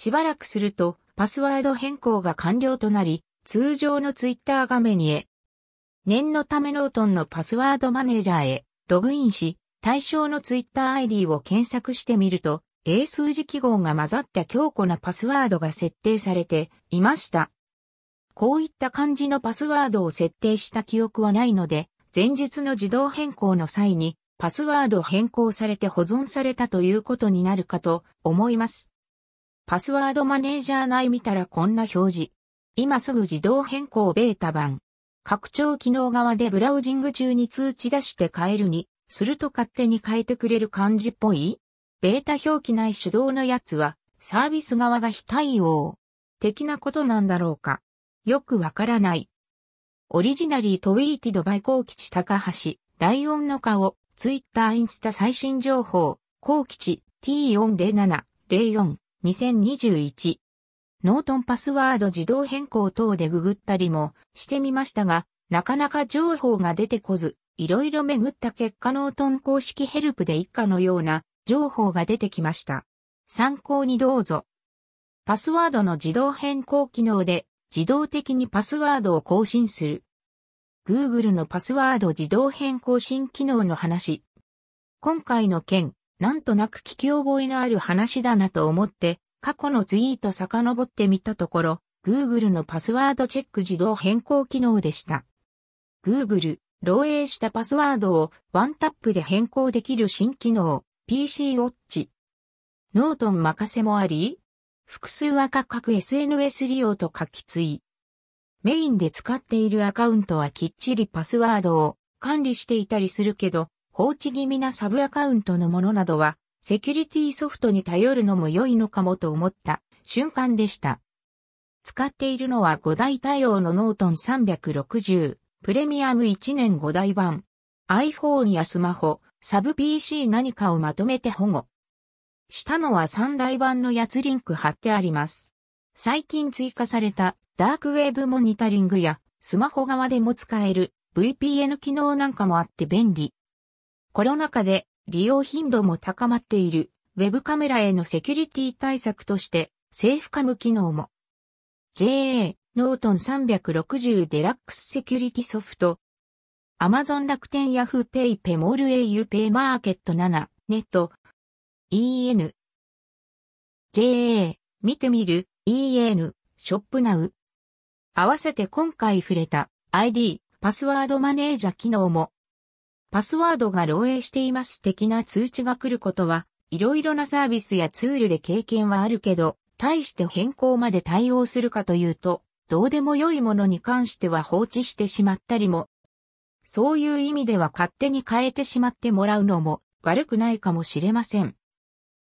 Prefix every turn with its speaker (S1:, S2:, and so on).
S1: しばらくするとパスワード変更が完了となり、通常のツイッター画面へ。念のためノートンのパスワードマネージャーへログインし、対象のツイッター ID を検索してみると、英数字記号が混ざった強固なパスワードが設定されていました。こういった感じのパスワードを設定した記憶はないので、前述の自動変更の際にパスワード変更されて保存されたということになるかと思います。パスワードマネージャー内見たらこんな表示。今すぐ自動変更ベータ版。拡張機能側でブラウジング中に通知出して変えるに、すると勝手に変えてくれる感じっぽい？ベータ表記内手動のやつは、サービス側が非対応。的なことなんだろうか？よくわからない。オリジナリートウィーティドバイコー吉高橋、ライオンの顔、ツイッターインスタ最新情報、コー吉 T407、04、2021。ノートンパスワード自動変更等でググったりもしてみましたが、なかなか情報が出てこず、いろいろ巡った結果ノートン公式ヘルプで以下のような情報が出てきました。参考にどうぞ。パスワードの自動変更機能で自動的にパスワードを更新する。Google のパスワード自動変更新機能の話。今回の件、なんとなく聞き覚えのある話だなと思って過去のツイート遡ってみたところ、Google のパスワードチェック自動変更機能でした。Google、漏洩したパスワードをワンタップで変更できる新機能、PC ウォッチ。ノートン任せもあり、複数赤各 SNS 利用と書きツイ。メインで使っているアカウントはきっちりパスワードを管理していたりするけど、放置気味なサブアカウントのものなどはセキュリティソフトに頼るのも良いのかもと思った瞬間でした。使っているのは5台対応のノートン360、プレミアム1年5台版。iPhone やスマホ、サブ PC 何かをまとめて保護。下のは3台版のやつリンク貼ってあります。最近追加されたダークウェーブモニタリングやスマホ側でも使える VPN 機能なんかもあって便利。コロナ禍で利用頻度も高まっている Web カメラへのセキュリティ対策としてセーフカム機能も。JA ノートン360デラックスセキュリティソフト。Amazon 楽天 Yahoo Pay ペモール au Pay マーケット7ネット。EN JA 見てみる。EN ショップナウ。合わせて今回触れた ID パスワードマネージャー機能も。パスワードが漏洩しています的な通知が来ることは、いろいろなサービスやツールで経験はあるけど、対して変更まで対応するかというと、どうでも良いものに関しては放置してしまったりも、そういう意味では勝手に変えてしまってもらうのも悪くないかもしれません。